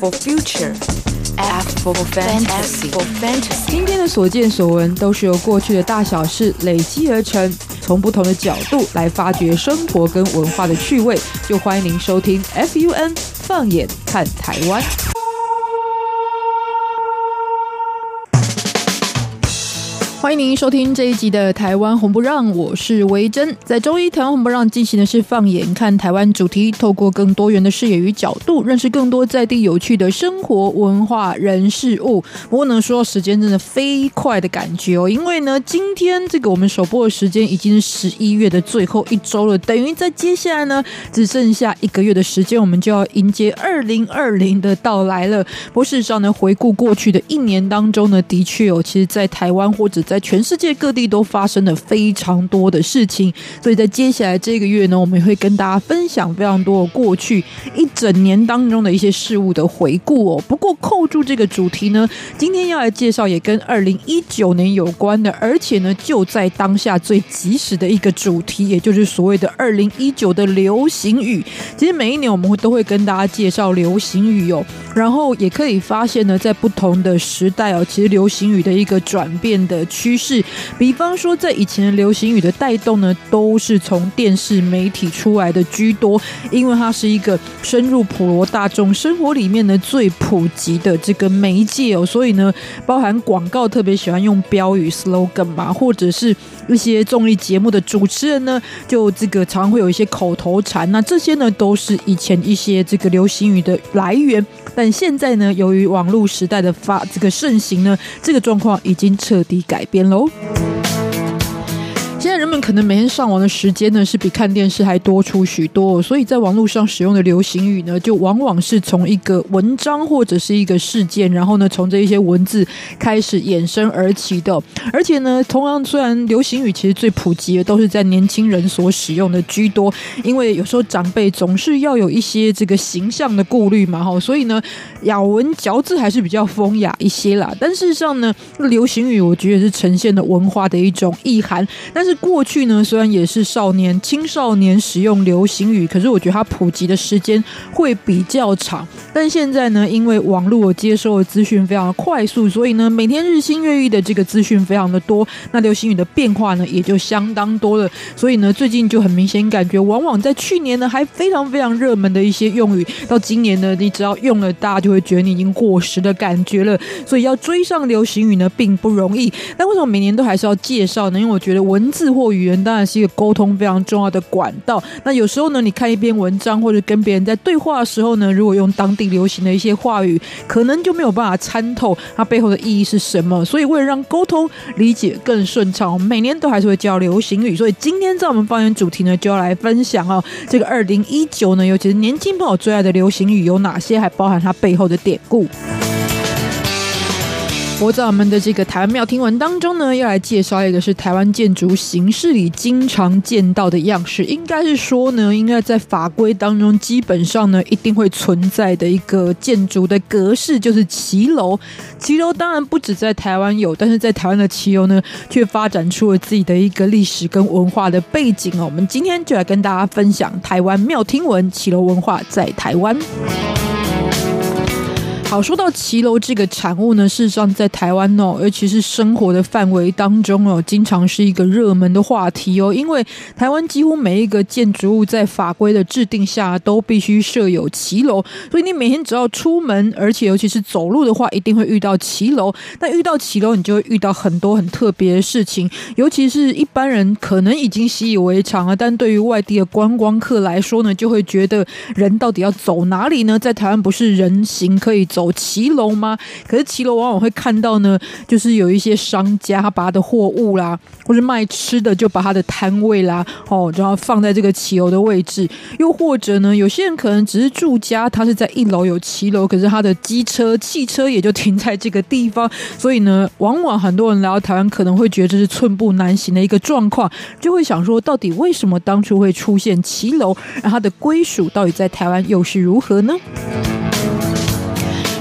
for future. F for fantasy, for fantasy. 今天的所见所闻都是由过去的大小事累积而成，从不同的角度来发掘生活跟文化的趣味。就欢迎您收听 FUN 放眼看台湾。欢迎您收听这一集的《台湾红不让》，我是维珍。在周一《台湾红不让》进行的是放眼看台湾主题，透过更多元的视野与角度，认识更多在地有趣的生活、文化、人事物。不过呢，说时间真的飞快的感觉哦，因为呢，今天这个我们首播的时间已经是十一月的最后一周了，等于在接下来呢，只剩下一个月的时间，我们就要迎接二零二零的到来了。不过事实上呢，回顾过去的一年当中呢，的确哦，其实在台湾或者在全世界各地都发生了非常多的事情，所以在接下来这个月呢，我们也会跟大家分享非常多过去一整年当中的一些事物的回顾哦。不过扣住这个主题呢，今天要来介绍也跟二零一九年有关的，而且呢就在当下最及时的一个主题，也就是所谓的二零一九的流行语。其实每一年我们会都会跟大家介绍流行语哦，然后也可以发现呢，在不同的时代哦，其实流行语的一个转变的。趋势，比方说，在以前流行语的带动呢，都是从电视媒体出来的居多，因为它是一个深入普罗大众生活里面呢最普及的这个媒介哦，所以呢，包含广告特别喜欢用标语 slogan 嘛，或者是一些综艺节目的主持人呢，就这个常会有一些口头禅，那这些呢都是以前一些这个流行语的来源，但现在呢，由于网络时代的发这个盛行呢，这个状况已经彻底改。变喽。现在人们可能每天上网的时间呢，是比看电视还多出许多，所以在网络上使用的流行语呢，就往往是从一个文章或者是一个事件，然后呢，从这一些文字开始衍生而起的。而且呢，同样虽然流行语其实最普及的都是在年轻人所使用的居多，因为有时候长辈总是要有一些这个形象的顾虑嘛，哈，所以呢，咬文嚼字还是比较风雅一些啦。但事实上呢，流行语我觉得是呈现了文化的一种意涵，但是。过去呢，虽然也是少年、青少年使用流行语，可是我觉得它普及的时间会比较长。但现在呢，因为网络接收的资讯非常快速，所以呢，每天日新月异的这个资讯非常的多，那流行语的变化呢也就相当多了。所以呢，最近就很明显感觉，往往在去年呢还非常非常热门的一些用语，到今年呢，你只要用了，大家就会觉得你已经过时的感觉了。所以要追上流行语呢，并不容易。但为什么每年都还是要介绍呢？因为我觉得文字。字或语言当然是一个沟通非常重要的管道。那有时候呢，你看一篇文章或者跟别人在对话的时候呢，如果用当地流行的一些话语，可能就没有办法参透它背后的意义是什么。所以为了让沟通理解更顺畅，我们每年都还是会教流行语。所以今天在我们方言主题呢，就要来分享哦，这个二零一九呢，尤其是年轻朋友最爱的流行语有哪些，还包含它背后的典故。我在我们的这个台湾庙听闻当中呢，要来介绍一个是台湾建筑形式里经常见到的样式，应该是说呢，应该在法规当中基本上呢一定会存在的一个建筑的格式，就是骑楼。骑楼当然不止在台湾有，但是在台湾的骑楼呢，却发展出了自己的一个历史跟文化的背景哦。我们今天就来跟大家分享台湾庙听闻骑楼文化在台湾。好，说到骑楼这个产物呢，事实上在台湾哦，尤其是生活的范围当中哦，经常是一个热门的话题哦。因为台湾几乎每一个建筑物在法规的制定下都必须设有骑楼，所以你每天只要出门，而且尤其是走路的话，一定会遇到骑楼。那遇到骑楼，你就会遇到很多很特别的事情，尤其是一般人可能已经习以为常了，但对于外地的观光客来说呢，就会觉得人到底要走哪里呢？在台湾不是人行可以走。走骑楼吗？可是骑楼往往会看到呢，就是有一些商家他把他的货物啦，或是卖吃的就把他的摊位啦，哦，然后放在这个骑楼的位置。又或者呢，有些人可能只是住家，他是在一楼有骑楼，可是他的机车、汽车也就停在这个地方。所以呢，往往很多人来到台湾，可能会觉得这是寸步难行的一个状况，就会想说，到底为什么当初会出现骑楼？而它的归属到底在台湾又是如何呢？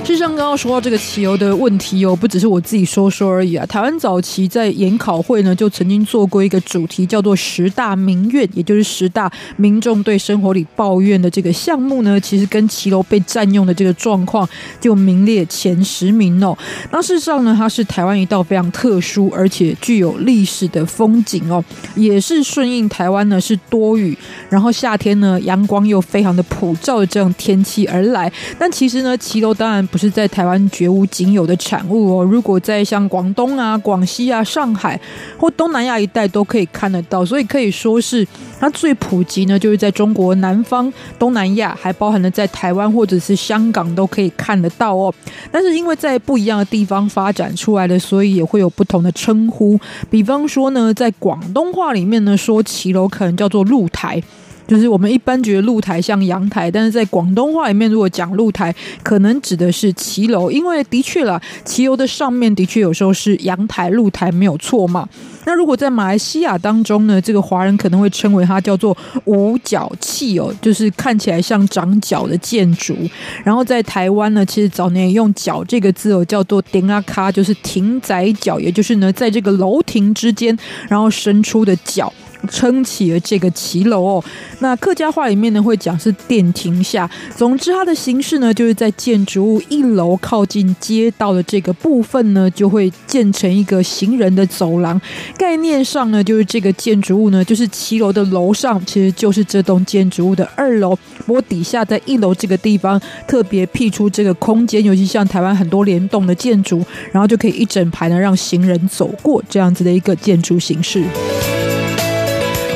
事实上，刚刚说到这个骑游的问题哦，不只是我自己说说而已啊。台湾早期在研考会呢，就曾经做过一个主题，叫做十大民怨，也就是十大民众对生活里抱怨的这个项目呢，其实跟骑楼被占用的这个状况就名列前十名哦。那事实上呢，它是台湾一道非常特殊而且具有历史的风景哦，也是顺应台湾呢是多雨，然后夏天呢阳光又非常的普照的这样天气而来。但其实呢，骑楼当然不。是在台湾绝无仅有的产物哦。如果在像广东啊、广西啊、上海或东南亚一带都可以看得到，所以可以说是它最普及呢，就是在中国南方、东南亚，还包含了在台湾或者是香港都可以看得到哦。但是因为在不一样的地方发展出来的，所以也会有不同的称呼。比方说呢，在广东话里面呢，说骑楼可能叫做露台。就是我们一般觉得露台像阳台，但是在广东话里面，如果讲露台，可能指的是骑楼，因为的确啦，骑楼的上面的确有时候是阳台、露台，没有错嘛。那如果在马来西亚当中呢，这个华人可能会称为它叫做五角器哦，就是看起来像长角的建筑。然后在台湾呢，其实早年用“角”这个字哦，叫做“顶阿卡”，就是亭仔角，也就是呢，在这个楼亭之间，然后伸出的角。撑起了这个骑楼哦，那客家话里面呢会讲是电亭下。总之，它的形式呢就是在建筑物一楼靠近街道的这个部分呢，就会建成一个行人的走廊。概念上呢，就是这个建筑物呢，就是骑楼的楼上其实就是这栋建筑物的二楼，不过底下在一楼这个地方特别辟出这个空间，尤其像台湾很多联动的建筑，然后就可以一整排呢让行人走过这样子的一个建筑形式。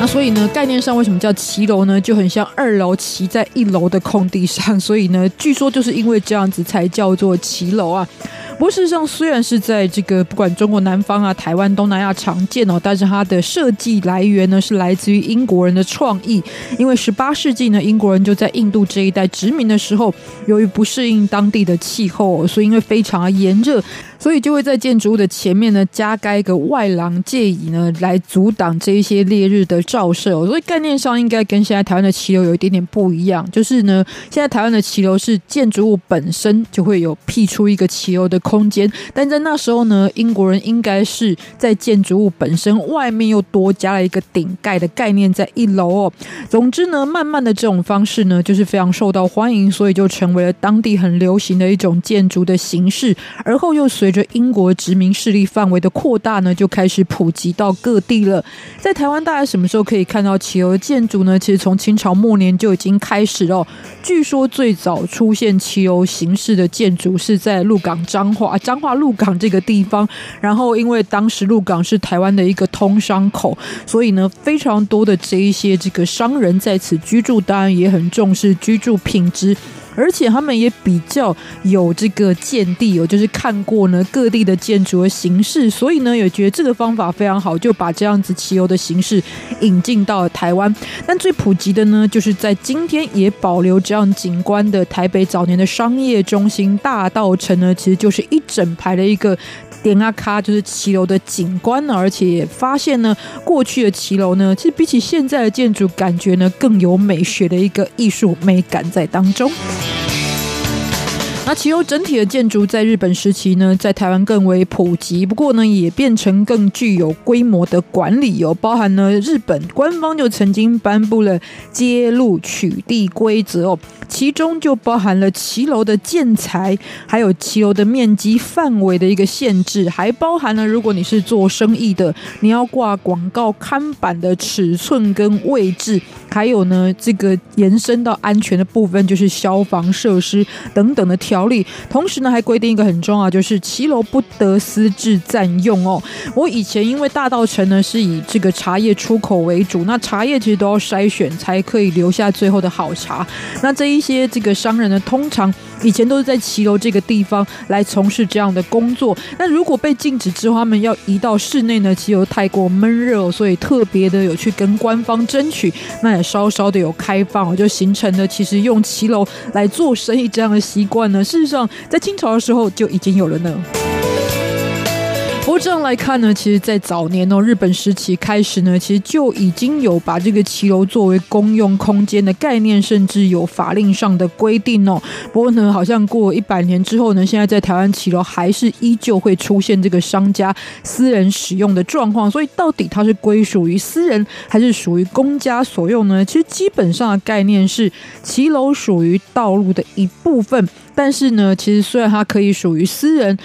所以呢，概念上为什么叫骑楼呢？就很像二楼骑在一楼的空地上，所以呢，据说就是因为这样子才叫做骑楼啊。不过事实上，虽然是在这个不管中国南方啊、台湾、东南亚常见哦，但是它的设计来源呢是来自于英国人的创意。因为十八世纪呢，英国人就在印度这一带殖民的时候，由于不适应当地的气候，所以因为非常炎热。所以就会在建筑物的前面呢加盖一个外廊借以呢来阻挡这一些烈日的照射。所以概念上应该跟现在台湾的骑楼有一点点不一样，就是呢现在台湾的骑楼是建筑物本身就会有辟出一个骑楼的空间，但在那时候呢英国人应该是在建筑物本身外面又多加了一个顶盖的概念在一楼哦。总之呢慢慢的这种方式呢就是非常受到欢迎，所以就成为了当地很流行的一种建筑的形式，而后又随。着英国殖民势力范围的扩大呢，就开始普及到各地了。在台湾，大家什么时候可以看到骑楼建筑呢？其实从清朝末年就已经开始了。据说最早出现骑楼形式的建筑是在鹿港彰化彰化鹿港这个地方。然后，因为当时鹿港是台湾的一个通商口，所以呢，非常多的这一些这个商人在此居住，当然也很重视居住品质。而且他们也比较有这个见地哦，就是看过呢各地的建筑的形式，所以呢也觉得这个方法非常好，就把这样子骑游的形式引进到了台湾。但最普及的呢，就是在今天也保留这样景观的台北早年的商业中心大道城呢，其实就是一整排的一个。点阿卡就是骑楼的景观，而且也发现呢，过去的骑楼呢，其实比起现在的建筑，感觉呢更有美学的一个艺术美感在当中。那骑楼整体的建筑在日本时期呢，在台湾更为普及，不过呢，也变成更具有规模的管理哦，包含呢，日本官方就曾经颁布了揭露取缔规则哦。其中就包含了骑楼的建材，还有骑楼的面积范围的一个限制，还包含了如果你是做生意的，你要挂广告看板的尺寸跟位置，还有呢这个延伸到安全的部分，就是消防设施等等的条例。同时呢，还规定一个很重要，就是骑楼不得私自占用哦。我以前因为大道城呢是以这个茶叶出口为主，那茶叶其实都要筛选才可以留下最后的好茶。那这一些这个商人呢，通常以前都是在骑楼这个地方来从事这样的工作。那如果被禁止之后，他们要移到室内呢，骑楼太过闷热，所以特别的有去跟官方争取，那也稍稍的有开放，就形成了其实用骑楼来做生意这样的习惯呢。事实上，在清朝的时候就已经有了呢。不过这样来看呢，其实，在早年哦，日本时期开始呢，其实就已经有把这个骑楼作为公用空间的概念，甚至有法令上的规定哦。不过呢，好像过一百年之后呢，现在在台湾骑楼还是依旧会出现这个商家私人使用的状况。所以，到底它是归属于私人还是属于公家所用呢？其实基本上的概念是，骑楼属于道路的一部分，但是呢，其实虽然它可以属于私人。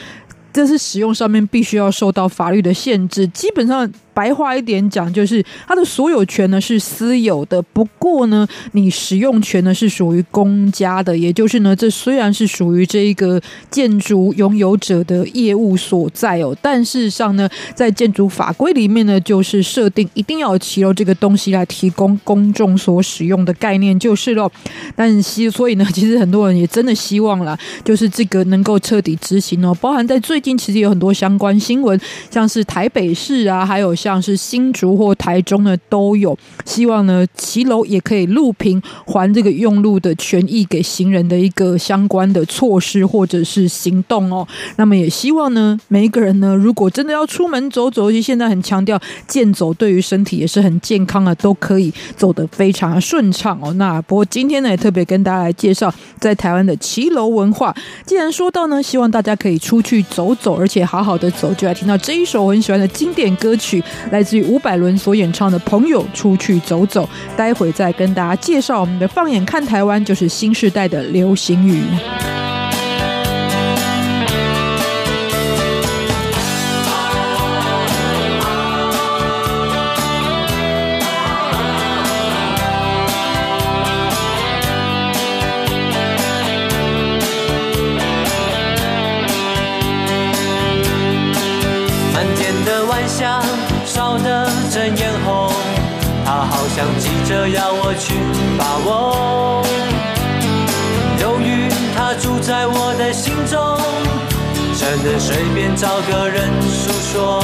这是使用上面必须要受到法律的限制，基本上。白话一点讲，就是它的所有权呢是私有的，不过呢，你使用权呢是属于公家的。也就是呢，这虽然是属于这一个建筑拥有者的业务所在哦，但事实上呢，在建筑法规里面呢，就是设定一定要骑楼这个东西来提供公众所使用的概念就是了。但希所以呢，其实很多人也真的希望啦，就是这个能够彻底执行哦。包含在最近其实有很多相关新闻，像是台北市啊，还有像。像是新竹或台中呢都有，希望呢骑楼也可以路平还这个用路的权益给行人的一个相关的措施或者是行动哦。那么也希望呢每一个人呢，如果真的要出门走走，尤其现在很强调健走对于身体也是很健康的，都可以走得非常顺畅哦。那不过今天呢也特别跟大家来介绍在台湾的骑楼文化。既然说到呢，希望大家可以出去走走，而且好好的走，就来听到这一首我很喜欢的经典歌曲。来自于伍佰伦所演唱的《朋友出去走走》，待会再跟大家介绍我们的《放眼看台湾》，就是新时代的流行语。满天的晚霞烧得正艳红，他好像急着要我去把握，由于他住在我的心中，只能随便找个人诉说。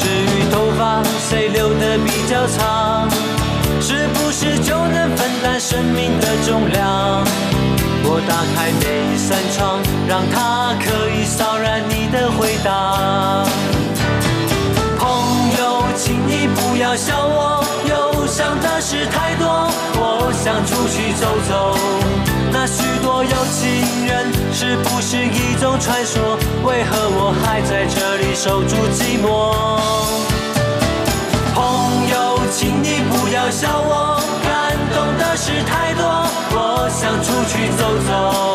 至于头发谁留的比较长，是不是就能分担生命的重量？我打开每一扇窗，让它可以扫燃你的回答。笑我，忧伤的事太多。我想出去走走，那许多有情人是不是一种传说？为何我还在这里守住寂寞？朋友，请你不要笑我，感动的事太多。我想出去走走，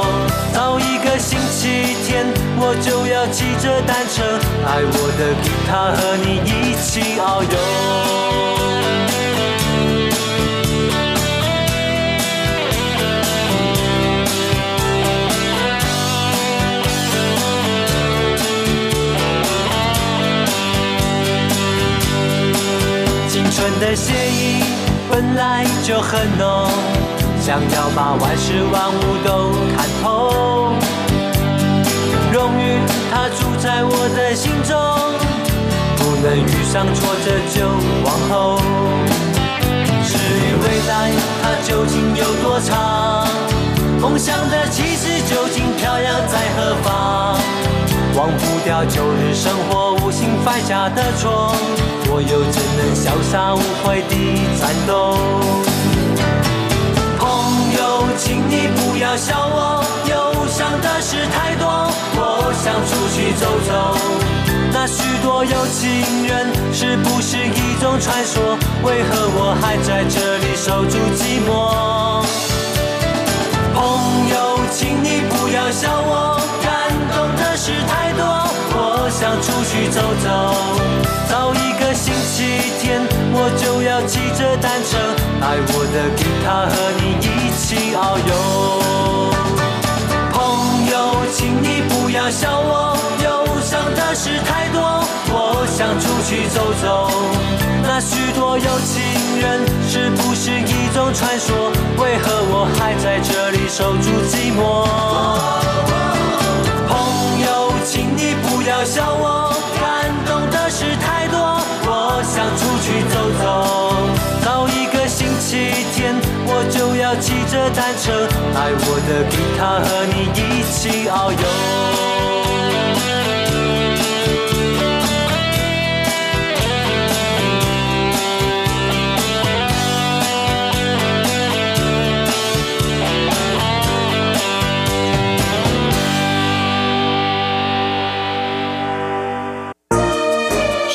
就要骑着单车，爱我的吉他和你一起遨游。青春的血意本来就很浓，想要把万事万物都看透。在我的心中，不能遇上挫折就往后。至于未来，它究竟有多长？梦想的旗帜究竟飘扬在何方？忘不掉旧日生活，无心犯下的错，我又怎能潇洒无悔地战斗？朋友，请你不要笑我，想的事太多。我想出去走走，那许多有情人是不是一种传说？为何我还在这里守住寂寞？朋友，请你不要笑我，感动的事太多。我想出去走走，找一个星期天，我就要骑着单车，带我的吉他和你一起遨游。请你不要笑我，忧伤的事太多。我想出去走走。那许多有情人是不是一种传说？为何我还在这里守住寂寞？朋友，请你不要笑我，骑着单车，爱我的吉他和你一起遨游。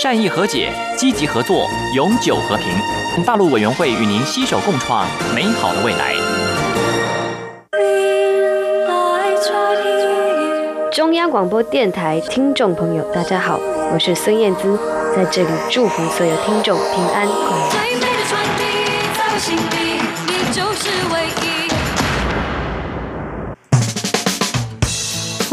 善意和解，积极合作，永久和平。大陆委员会与您携手共创美好的未来。中央广播电台听众朋友，大家好，我是孙燕姿，在这里祝福所有听众平安快乐。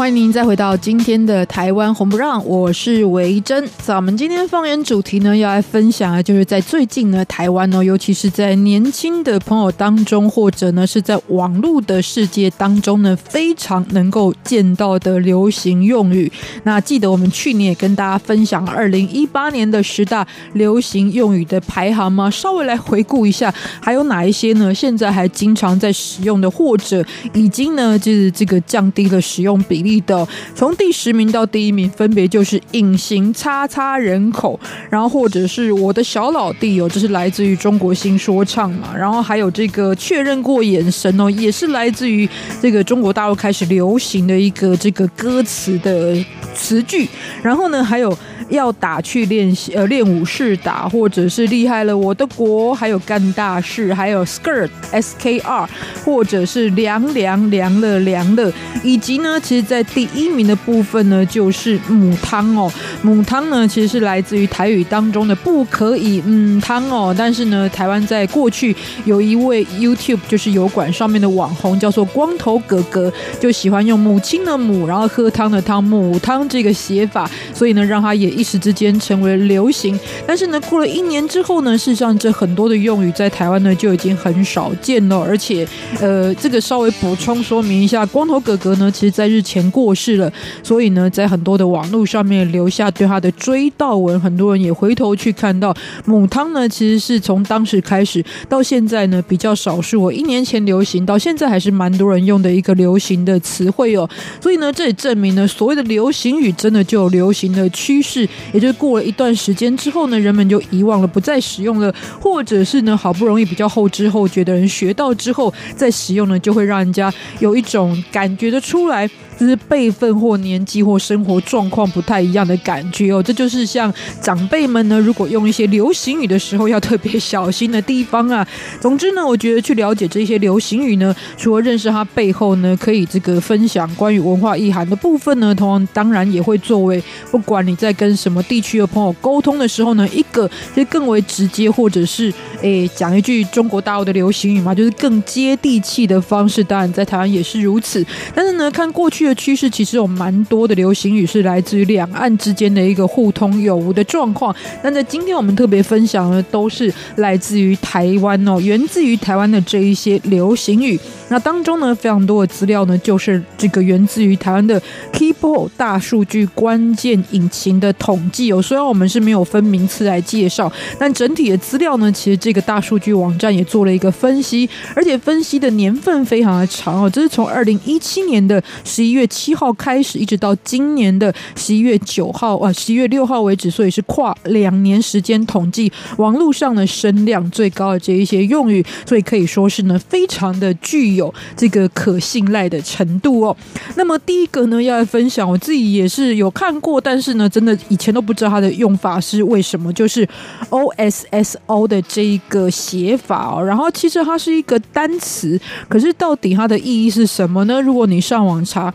欢迎您再回到今天的台湾红不让，我是维珍。咱们今天方言主题呢，要来分享啊就是在最近呢，台湾呢，尤其是在年轻的朋友当中，或者呢是在网络的世界当中呢，非常能够见到的流行用语。那记得我们去年也跟大家分享二零一八年的十大流行用语的排行吗？稍微来回顾一下，还有哪一些呢？现在还经常在使用的，或者已经呢，就是这个降低了使用比例。的。从第十名到第一名，分别就是隐形叉叉人口，然后或者是我的小老弟哦，这是来自于中国新说唱嘛，然后还有这个确认过眼神哦，也是来自于这个中国大陆开始流行的一个这个歌词的词句，然后呢，还有要打去练习呃练武士打，或者是厉害了我的国，还有干大事，还有 skirt s k r，或者是凉凉凉了凉了，以及呢，其实，在第一名的部分呢，就是母汤哦。母汤呢，其实是来自于台语当中的不可以嗯汤哦。但是呢，台湾在过去有一位 YouTube 就是油管上面的网红，叫做光头哥哥，就喜欢用母亲的母，然后喝汤的汤母汤这个写法，所以呢，让他也一时之间成为流行。但是呢，过了一年之后呢，事实上这很多的用语在台湾呢就已经很少见了。而且，呃，这个稍微补充说明一下，光头哥哥呢，其实在日前过世了，所以呢，在很多的网络上面留下对他的追悼文，很多人也回头去看到母汤呢，其实是从当时开始到现在呢比较少数，我一年前流行到现在还是蛮多人用的一个流行的词汇哦。所以呢，这也证明呢，所谓的流行语真的就有流行的趋势，也就是过了一段时间之后呢，人们就遗忘了，不再使用了，或者是呢，好不容易比较后知后觉的人学到之后再使用呢，就会让人家有一种感觉得出来。就是辈分或年纪或生活状况不太一样的感觉哦，这就是像长辈们呢，如果用一些流行语的时候要特别小心的地方啊。总之呢，我觉得去了解这些流行语呢，除了认识它背后呢，可以这个分享关于文化意涵的部分呢，同样当然也会作为不管你在跟什么地区的朋友沟通的时候呢，一个就更为直接或者是诶讲一句中国大陆的流行语嘛，就是更接地气的方式。当然在台湾也是如此，但是呢，看过去趋势，其实有蛮多的流行语是来自于两岸之间的一个互通有无的状况。那在今天我们特别分享的都是来自于台湾哦，源自于台湾的这一些流行语。那当中呢，非常多的资料呢，就是这个源自于台湾的 Keepo 大数据关键引擎的统计哦。虽然我们是没有分名次来介绍，但整体的资料呢，其实这个大数据网站也做了一个分析，而且分析的年份非常的长哦，这是从二零一七年的十一月月七号开始，一直到今年的十一月九号啊，十一月六号为止，所以是跨两年时间统计网络上的声量最高的这一些用语，所以可以说是呢，非常的具有这个可信赖的程度哦。那么第一个呢，要来分享，我自己也是有看过，但是呢，真的以前都不知道它的用法是为什么，就是 O S S O 的这一个写法哦。然后其实它是一个单词，可是到底它的意义是什么呢？如果你上网查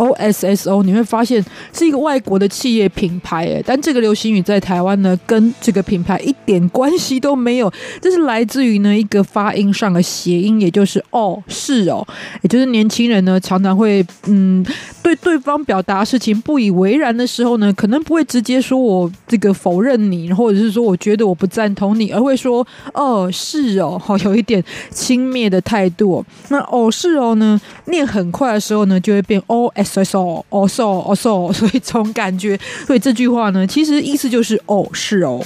OSSO，你会发现是一个外国的企业品牌，诶，但这个流行语在台湾呢，跟这个品牌一点关系都没有。这是来自于呢一个发音上的谐音，也就是哦，是哦，也就是年轻人呢常常会嗯对对方表达事情不以为然的时候呢，可能不会直接说我这个否认你，或者是说我觉得我不赞同你，而会说哦，是哦，好有一点轻蔑的态度。那哦，是哦呢，念很快的时候呢，就会变 O S S O，哦 so 哦 so，所以总感觉，所以这句话呢，其实意思就是哦，是哦。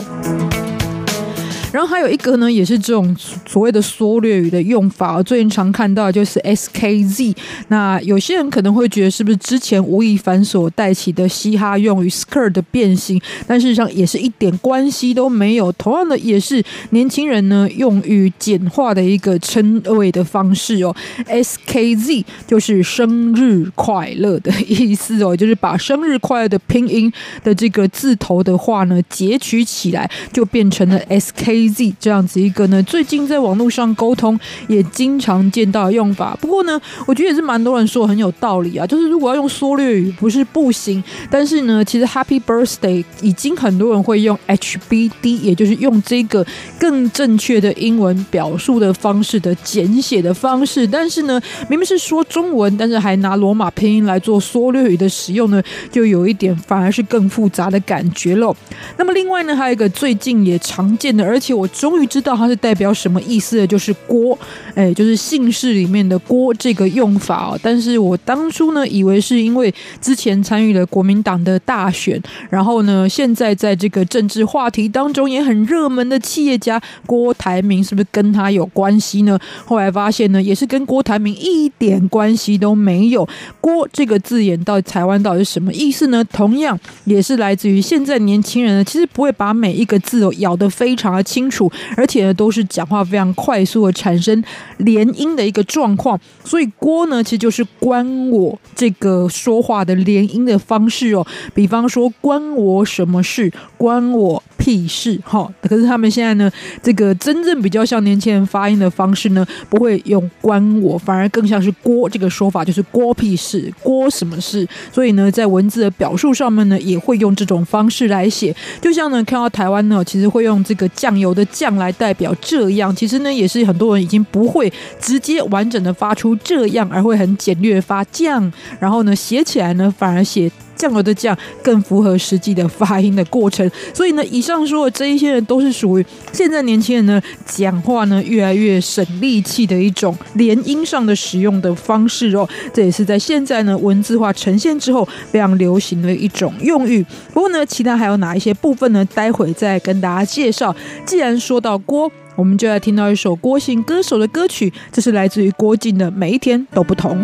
然后还有一个呢，也是这种所谓的缩略语的用法，最近常看到就是 SKZ。那有些人可能会觉得是不是之前吴亦凡所带起的嘻哈用语 skirt 的变形，但事实上也是一点关系都没有。同样的，也是年轻人呢用于简化的一个称谓的方式哦。SKZ 就是生日快乐的意思哦，就是把生日快乐的拼音的这个字头的话呢截取起来，就变成了 SK。Z 这样子一个呢，最近在网络上沟通也经常见到的用法。不过呢，我觉得也是蛮多人说很有道理啊。就是如果要用缩略语，不是不行，但是呢，其实 Happy Birthday 已经很多人会用 HBD，也就是用这个更正确的英文表述的方式的简写的方式。但是呢，明明是说中文，但是还拿罗马拼音来做缩略语的使用呢，就有一点反而是更复杂的感觉喽。那么另外呢，还有一个最近也常见的，而且我终于知道它是代表什么意思的，就是郭，哎，就是姓氏里面的郭这个用法哦。但是我当初呢，以为是因为之前参与了国民党的大选，然后呢，现在在这个政治话题当中也很热门的企业家郭台铭，是不是跟他有关系呢？后来发现呢，也是跟郭台铭一点关系都没有。郭这个字眼到台湾到底是什么意思呢？同样也是来自于现在年轻人呢，其实不会把每一个字哦咬得非常的清。楚，而且呢，都是讲话非常快速的产生连音的一个状况，所以“锅”呢，其实就是关我这个说话的连音的方式哦。比方说，关我什么事？关我屁事！哈，可是他们现在呢，这个真正比较像年轻人发音的方式呢，不会用“关我”，反而更像是“锅”这个说法，就是“锅屁事”，“锅什么事”。所以呢，在文字的表述上面呢，也会用这种方式来写。就像呢，看到台湾呢，其实会用这个酱油。的酱来代表这样，其实呢也是很多人已经不会直接完整的发出这样，而会很简略发酱，然后呢写起来呢反而写酱油的酱更符合实际的发音的过程。所以呢，以上说的这一些人都是属于现在年轻人呢讲话呢越来越省力气的一种连音上的使用的方式哦。这也是在现在呢文字化呈现之后非常流行的一种用语。不过呢，其他还有哪一些部分呢？待会再跟大家介绍。既然说到郭，我们就来听到一首郭姓歌手的歌曲，这是来自于郭靖的《每一天都不同》。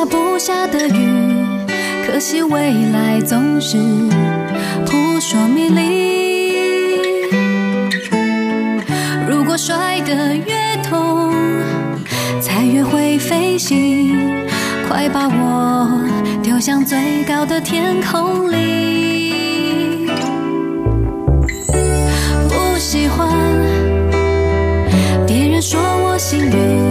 下不下的雨，可惜未来总是扑朔迷离。如果摔得越痛，才越会飞行。快把我丢向最高的天空里。不喜欢别人说我幸运，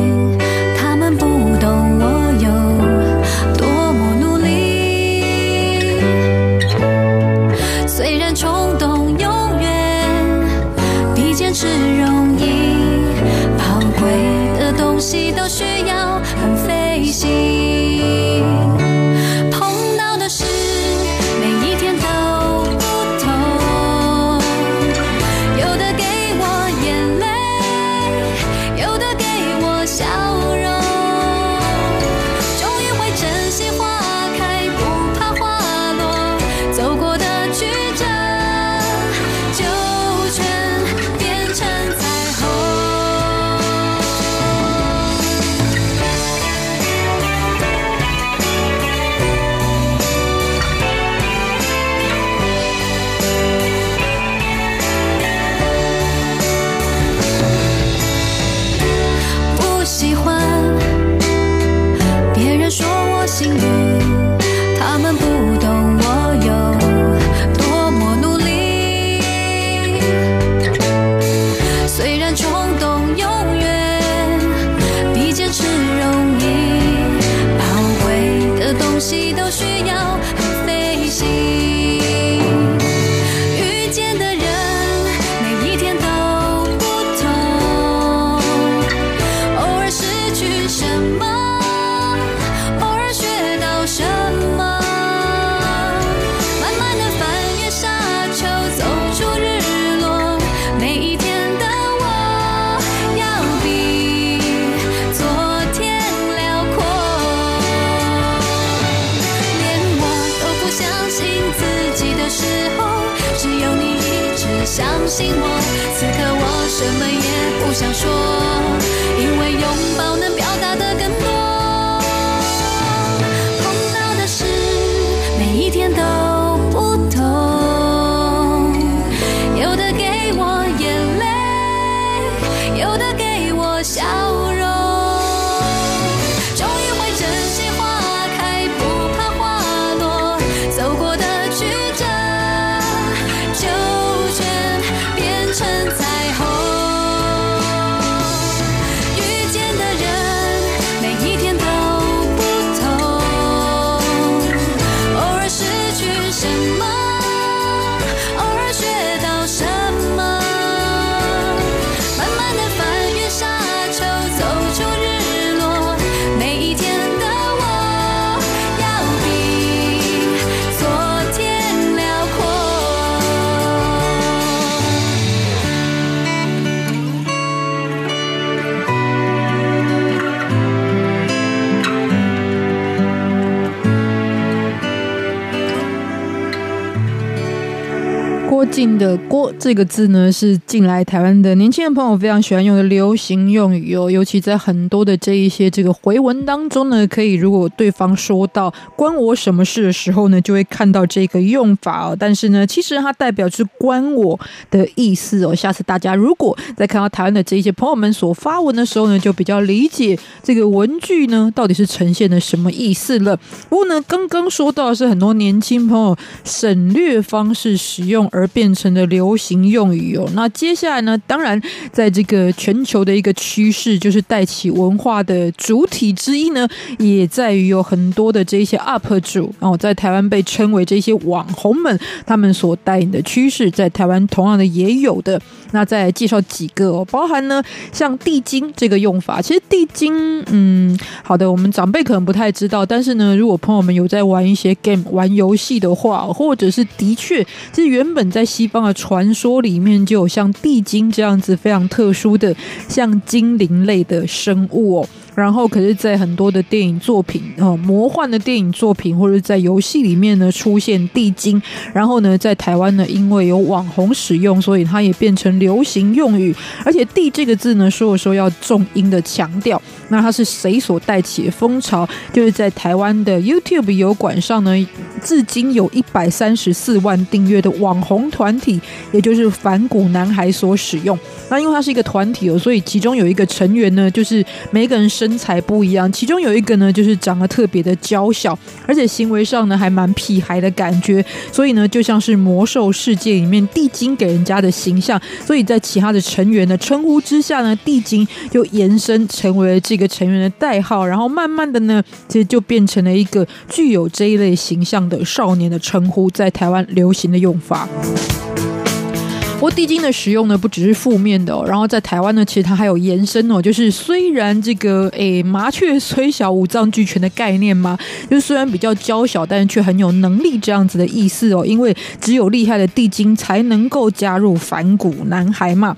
郭靖的“锅”这个字呢，是近来台湾的年轻人朋友非常喜欢用的流行用语哦。尤其在很多的这一些这个回文当中呢，可以如果对方说到“关我什么事”的时候呢，就会看到这个用法哦。但是呢，其实它代表是“关我”的意思哦。下次大家如果在看到台湾的这一些朋友们所发文的时候呢，就比较理解这个文句呢到底是呈现的什么意思了。不过呢，刚刚说到是很多年轻朋友省略方式使用而变成的流行用语哦。那接下来呢，当然在这个全球的一个趋势，就是带起文化的主体之一呢，也在于有很多的这些 UP 主哦，在台湾被称为这些网红们，他们所带领的趋势，在台湾同样的也有的。那再来介绍几个哦，包含呢像地精这个用法，其实地精，嗯，好的，我们长辈可能不太知道，但是呢，如果朋友们有在玩一些 game 玩游戏的话，或者是的确，其实原本在西方的传说里面就有像地精这样子非常特殊的像精灵类的生物哦。然后，可是，在很多的电影作品哦，魔幻的电影作品，或者在游戏里面呢，出现地精。然后呢，在台湾呢，因为有网红使用，所以它也变成流行用语。而且“地”这个字呢，说有说要重音的强调。那它是谁所带起的风潮？就是在台湾的 YouTube 油管上呢，至今有一百三十四万订阅的网红团体，也就是反骨男孩所使用。那因为它是一个团体哦，所以其中有一个成员呢，就是每个人身身材不一样，其中有一个呢，就是长得特别的娇小，而且行为上呢还蛮屁孩的感觉，所以呢，就像是魔兽世界里面地精给人家的形象，所以在其他的成员的称呼之下呢，地精就延伸成为了这个成员的代号，然后慢慢的呢，其实就变成了一个具有这一类形象的少年的称呼，在台湾流行的用法。不过地精的使用呢，不只是负面的、哦，然后在台湾呢，其实它还有延伸哦，就是虽然这个诶麻雀虽小五脏俱全的概念嘛，就虽然比较娇小，但是却很有能力这样子的意思哦，因为只有厉害的地精才能够加入反骨男孩嘛。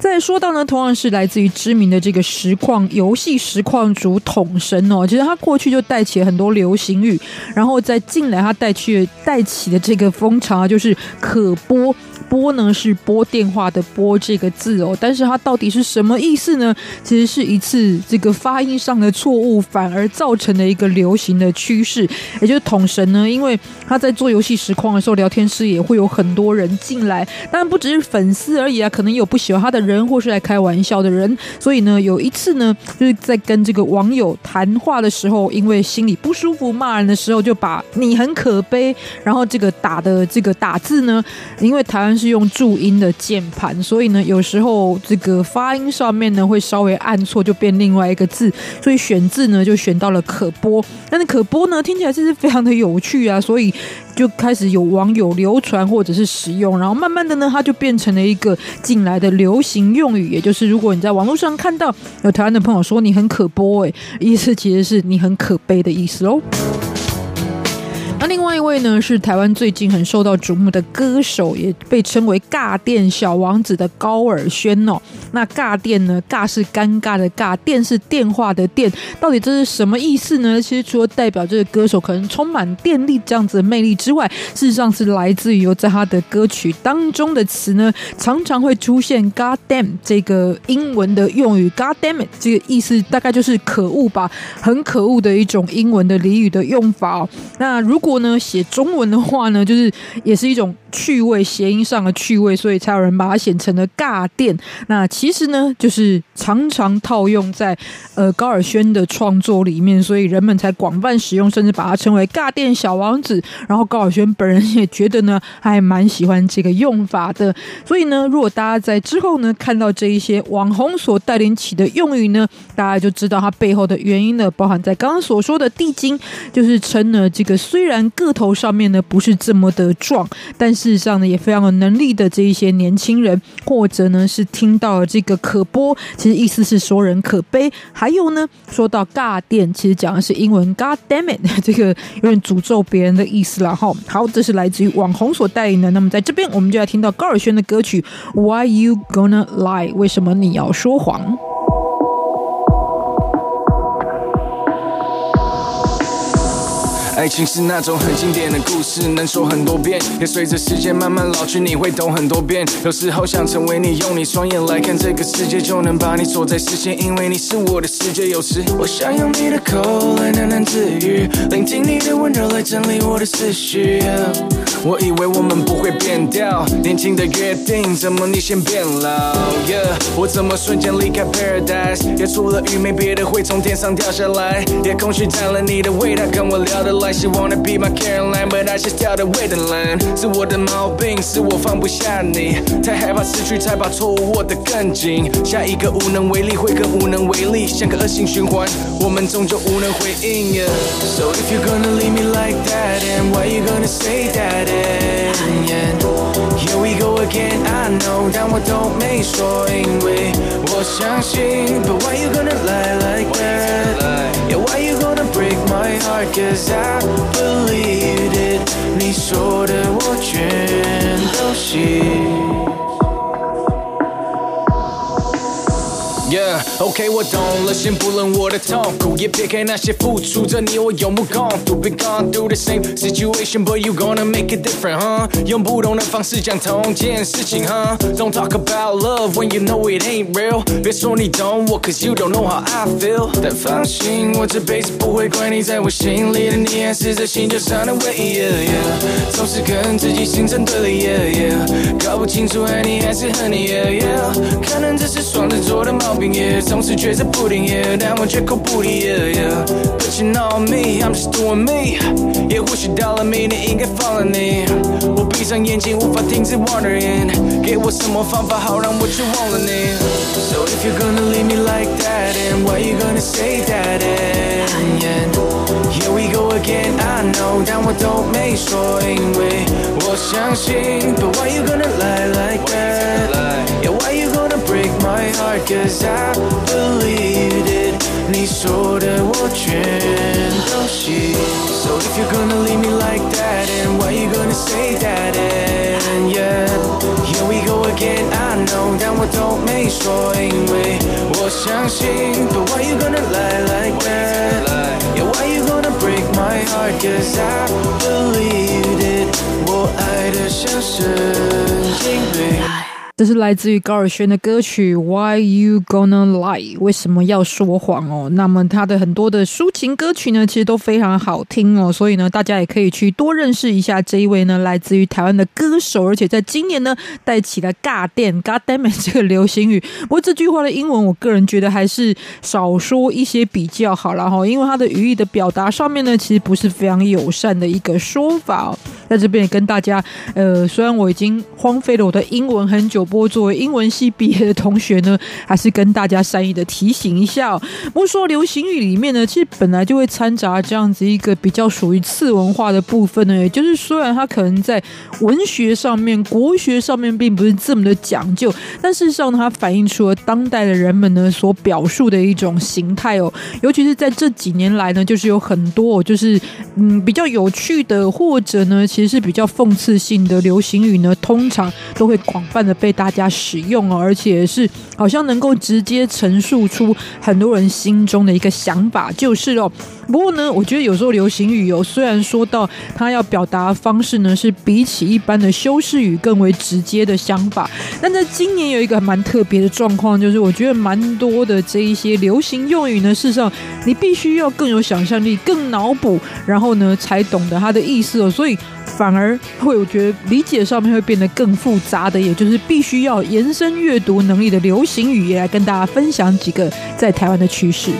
再说到呢，同样是来自于知名的这个实况游戏实况主统神哦，其实他过去就带起了很多流行语，然后在近来他带去带起的这个风潮就是可播。拨呢是拨电话的拨这个字哦，但是它到底是什么意思呢？其实是一次这个发音上的错误，反而造成了一个流行的趋势。也就是统神呢，因为他在做游戏实况的时候，聊天室也会有很多人进来，当然不只是粉丝而已啊，可能有不喜欢他的人，或是来开玩笑的人。所以呢，有一次呢，就是在跟这个网友谈话的时候，因为心里不舒服骂人的时候，就把你很可悲，然后这个打的这个打字呢，因为台湾。是用注音的键盘，所以呢，有时候这个发音上面呢会稍微按错，就变另外一个字，所以选字呢就选到了可播。但是可播呢听起来真是非常的有趣啊，所以就开始有网友流传或者是使用，然后慢慢的呢，它就变成了一个近来的流行用语，也就是如果你在网络上看到有台湾的朋友说你很可播，哎，意思其实是你很可悲的意思喽。那另外一位呢，是台湾最近很受到瞩目的歌手，也被称为“尬电小王子”的高尔宣哦。那尬电呢？尬是尴尬的尬，电是电话的电，到底这是什么意思呢？其实除了代表这个歌手可能充满电力这样子的魅力之外，事实上是来自于有在他的歌曲当中的词呢，常常会出现 “god damn” 这个英文的用语，“god damn 这个意思大概就是可恶吧，很可恶的一种英文的俚语的用法哦。那如果呢写中文的话呢，就是也是一种趣味谐音上的趣味，所以才有人把它写成了尬电。那其实呢，就是常常套用在呃高尔宣的创作里面，所以人们才广泛使用，甚至把它称为尬电小王子。然后高尔宣本人也觉得呢，还蛮喜欢这个用法的。所以呢，如果大家在之后呢看到这一些网红所带领起的用语呢，大家就知道它背后的原因了，包含在刚刚所说的地精，就是称呢这个虽然个头上面呢不是这么的壮，但事实上呢也非常有能力的这一些年轻人，或者呢是听到了这个可播，其实意思是说人可悲。还有呢，说到尬电，其实讲的是英文 God damn it，这个有点诅咒别人的意思了哈。好，这是来自于网红所带领的。那么在这边，我们就要听到高尔宣的歌曲 Why You Gonna Lie？为什么你要说谎？爱情是那种很经典的故事，能说很多遍，也随着时间慢慢老去，你会懂很多遍。有时候想成为你，用你双眼来看这个世界，就能把你锁在视线，因为你是我的世界。有时我想用你的口来喃喃自语，聆听你的温柔来整理我的思绪。我以为我们不会变掉，年轻的约定，怎么你先变老？Yeah，我怎么瞬间离开 Paradise？也除了雨没别的会从天上掉下来，夜空虚占了你的味道，跟我聊得来。She wanna be my Caroline，but I just 跳的 w a i t line，是我的毛病，是我放不下你，太害怕失去，才把错误握得更紧。下一个无能为力会更无能为力，像个恶性循环，我们终究无能回应。Yeah. So if you're gonna leave me like that, and why you gonna say that? And yeah, here we go again. I know，但我都没说，因为我相信。But why you gonna lie like that? Yeah, why you gonna break my heart? Cause I believed it. 你说的我全都信。 Yeah, OK，我懂了，先不论我的痛苦，也撇开那些付出着你我有目共睹。Been gone through the same situation, but you gonna make it different, huh？用不同的方式讲同件事情，huh? Don't talk about love when you know it ain't real。别说你懂我，cause you don't know how I feel。但放心，我这辈子不会怪你，在我心里的你还是这星球上的唯一。Yeah, yeah，总是跟自己形成对立。Yeah, yeah，搞不清楚爱你还是恨你。Yeah, yeah，可能这是双子座的毛病。yeah，总是觉着不定，yeah，但我绝口不提，yeah yeah。But you know me，I'm just doing me，也或许到了明年应该放了你。我闭上眼睛无法停止 wondering，给我什么方法好让我去忘了你？So if you're gonna leave me like that，and why you gonna say that？And yeah，here we go again，I know，但我都没说，因为我相信。But why you gonna lie like that？Yeah，why you gonna break my heart？Cause I believed it，你说的我全都信。So if you're gonna leave me like that，and why you gonna say that？And yeah，here we go again，I know，但我都没说，因为我相信。But why you gonna lie like that？Yeah，why you gonna break my heart？Cause I believed it，我爱的像神经病。 这是来自于高尔宣的歌曲《Why You Gonna Lie》，为什么要说谎哦？那么他的很多的抒情歌曲呢，其实都非常好听哦，所以呢，大家也可以去多认识一下这一位呢，来自于台湾的歌手，而且在今年呢，带起了“尬电 g o d d a m n 这个流行语。不过这句话的英文，我个人觉得还是少说一些比较好了哈，因为它的语义的表达上面呢，其实不是非常友善的一个说法。在这边也跟大家，呃，虽然我已经荒废了我的英文很久，不过作为英文系毕业的同学呢，还是跟大家善意的提醒一下、不过说流行语里面呢，其实本来就会掺杂这样子一个比较属于次文化的部分呢，也就是虽然它可能在文学上面、国学上面并不是这么的讲究，但事实上它反映出了当代的人们呢所表述的一种形态哦。尤其是在这几年来呢，就是有很多、哦、就是嗯比较有趣的，或者呢其实是比较讽刺性的流行语呢，通常都会广泛的被大家使用哦，而且是好像能够直接陈述出很多人心中的一个想法，就是哦。不过呢，我觉得有时候流行语、哦、虽然说到它要表达方式呢是比起一般的修饰语更为直接的想法，但在今年有一个蛮特别的状况，就是我觉得蛮多的这一些流行用语呢，事实上你必须要更有想象力、更脑补，然后呢才懂得它的意思哦，所以。反而会，我觉得理解上面会变得更复杂的，也就是必须要延伸阅读能力的流行语，也来跟大家分享几个在台湾的趋势。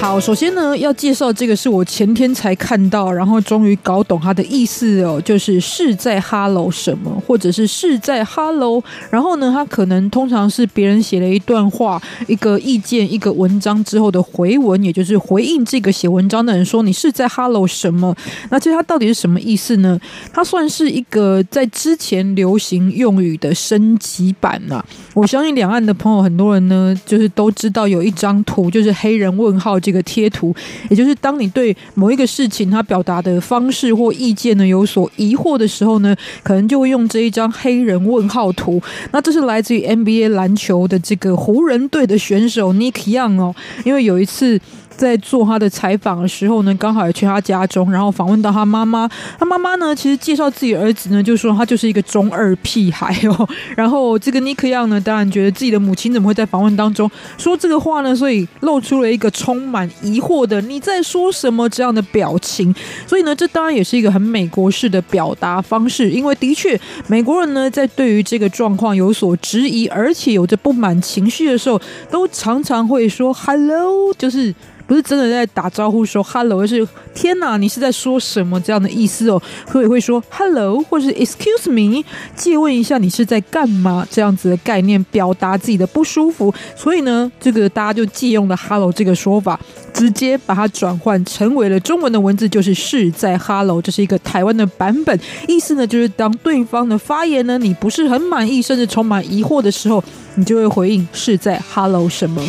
好，首先呢，要介绍这个是我前天才看到，然后终于搞懂它的意思哦，就是是在 hello 什么，或者是是在 hello，然后呢，它可能通常是别人写了一段话、一个意见、一个文章之后的回文，也就是回应这个写文章的人说你是在 hello 什么。那其实它到底是什么意思呢？它算是一个在之前流行用语的升级版呐、我相信两岸的朋友很多人呢，就是都知道有一张图，就是黑人问号这个贴图，也就是当你对某一个事情它表达的方式或意见呢有所疑惑的时候呢，可能就会用这一张黑人问号图。那这是来自于 NBA 篮球的这个湖人队的选手 Nick Young 哦，因为有一次。在做他的采访的时候呢，刚好也去他家中，然后访问到他妈妈。他妈妈呢，其实介绍自己儿子呢，就说他就是一个中二屁孩哦。然后这个尼克样呢，当然觉得自己的母亲怎么会在访问当中说这个话呢？所以露出了一个充满疑惑的“你在说什么”这样的表情。所以呢，这当然也是一个很美国式的表达方式，因为的确美国人呢，在对于这个状况有所质疑，而且有着不满情绪的时候，都常常会说 “hello”，就是。不是真的在打招呼说 “hello”，而是“天哪，你是在说什么”这样的意思哦，所以会说 “hello” 或是 “excuse me”，借问一下你是在干嘛这样子的概念，表达自己的不舒服。所以呢，这个大家就借用了 “hello” 这个说法，直接把它转换成为了中文的文字，就是“是在 hello”，这是一个台湾的版本，意思呢就是当对方的发言呢你不是很满意，甚至充满疑惑的时候，你就会回应“是在 hello 什么”。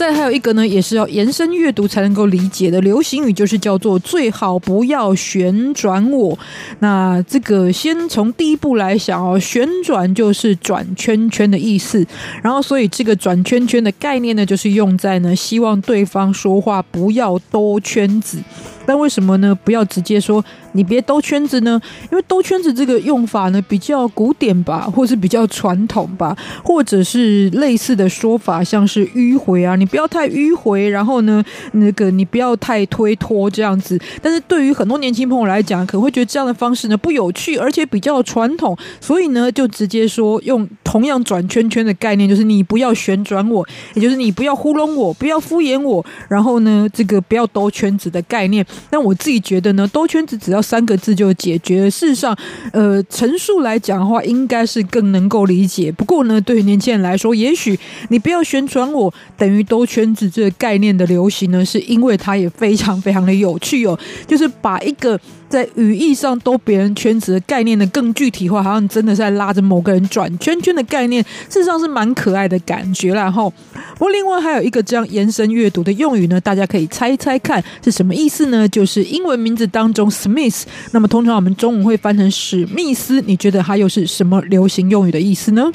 再还有一个呢，也是要延伸阅读才能够理解的流行语，就是叫做“最好不要旋转我”。那这个先从第一步来想哦，旋转就是转圈圈的意思，然后所以这个转圈圈的概念呢，就是用在呢希望对方说话不要兜圈子。但为什么呢？不要直接说你别兜圈子呢？因为兜圈子这个用法呢比较古典吧，或是比较传统吧，或者是类似的说法，像是迂回啊，你不要太迂回，然后呢，那个你不要太推脱这样子。但是对于很多年轻朋友来讲，可能会觉得这样的方式呢不有趣，而且比较传统，所以呢就直接说用同样转圈圈的概念，就是你不要旋转我，也就是你不要糊弄我，不要敷衍我，然后呢这个不要兜圈子的概念。但我自己觉得呢，兜圈子只要三个字就解决。事实上，呃，陈述来讲的话，应该是更能够理解。不过呢，对于年轻人来说，也许你不要宣传我等于兜圈子这个概念的流行呢，是因为它也非常非常的有趣哦，就是把一个。在语义上兜别人圈子的概念呢更具体化，好像真的是在拉着某个人转圈圈的概念，事实上是蛮可爱的感觉啦。然后，不过另外还有一个这样延伸阅读的用语呢，大家可以猜猜看是什么意思呢？就是英文名字当中 Smith，那么通常我们中文会翻成史密斯，你觉得它又是什么流行用语的意思呢？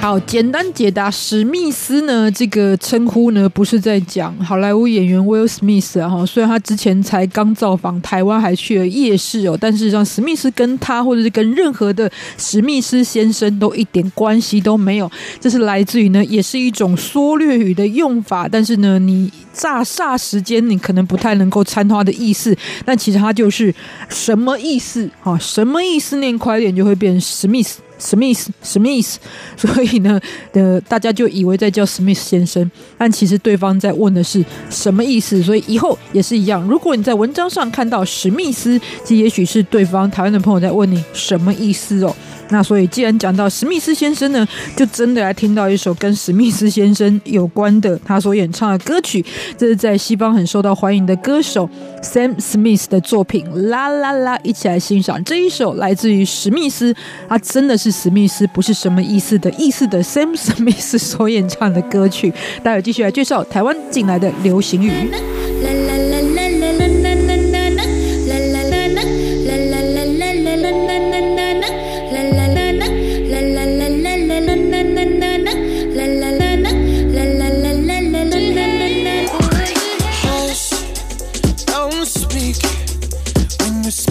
好，简单解答。史密斯呢，这个称呼呢，不是在讲好莱坞演员 Will Smith 啊，哈，虽然他之前才刚造访台湾，还去了夜市哦，但事实上，史密斯跟他或者是跟任何的史密斯先生都一点关系都没有。这是来自于呢，也是一种缩略语的用法，但是呢，你乍霎时间你可能不太能够参透它的意思，但其实它就是什么意思啊？什么意思？念快点就会变史密斯。史密斯，史密斯所以呢，呃，大家就以为在叫史密斯先生，但其实对方在问的是什么意思。所以以后也是一样，如果你在文章上看到史密斯，这也许是对方台湾的朋友在问你什么意思哦。那所以既然讲到史密斯先生呢，就真的来听到一首跟史密斯先生有关的他所演唱的歌曲，这是在西方很受到欢迎的歌手 Sam Smith 的作品《啦啦啦》，一起来欣赏这一首来自于史密斯，他真的是史密斯，不是什么意思的意思的 Sam Smith 所演唱的歌曲。待会继续来介绍台湾进来的流行语。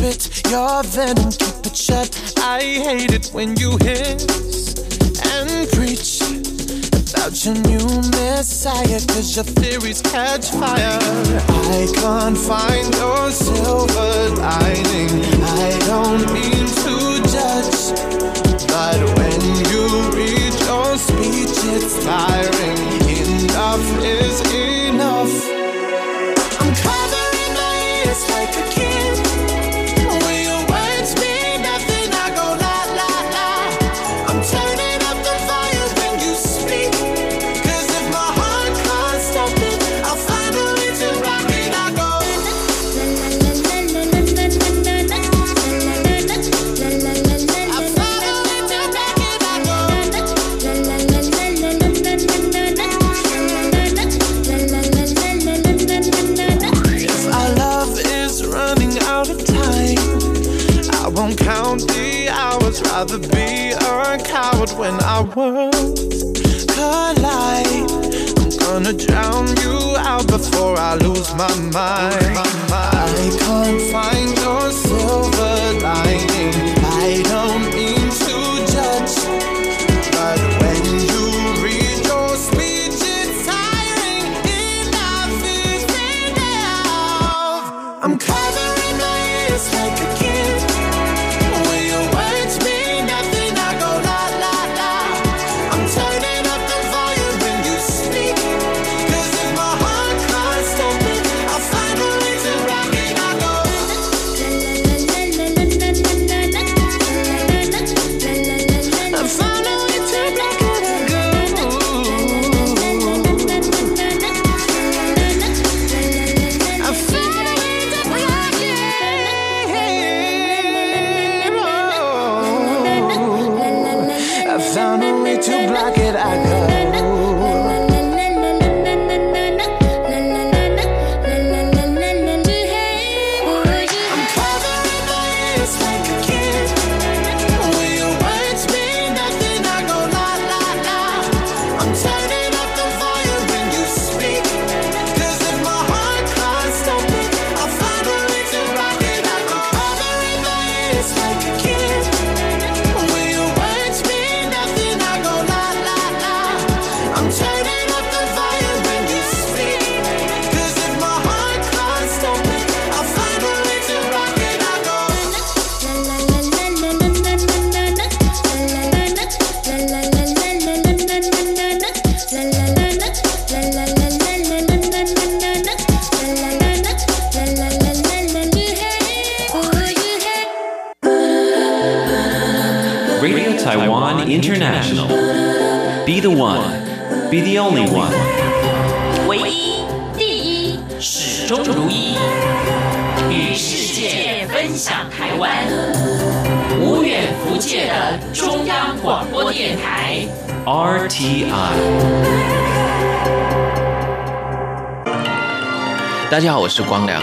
Your venom, keep it shut. I hate it when you hiss and preach about your new messiah, cause your theories catch fire. I can't find your silver lining. I don't mean to judge, but when you read your speech, it's tiring. Enough is enough. I'm covering my ears like a kid. Hours. Rather be a coward when our worlds collide. I'm gonna drown you out before I lose my mind. I can't find your silver lining. I don't Taiwan International. Be the one. Be the only one. 唯一、第一，始终如一，与世界分享台湾。无远弗届的中央广播电台。RTI. 大家好，我是光良。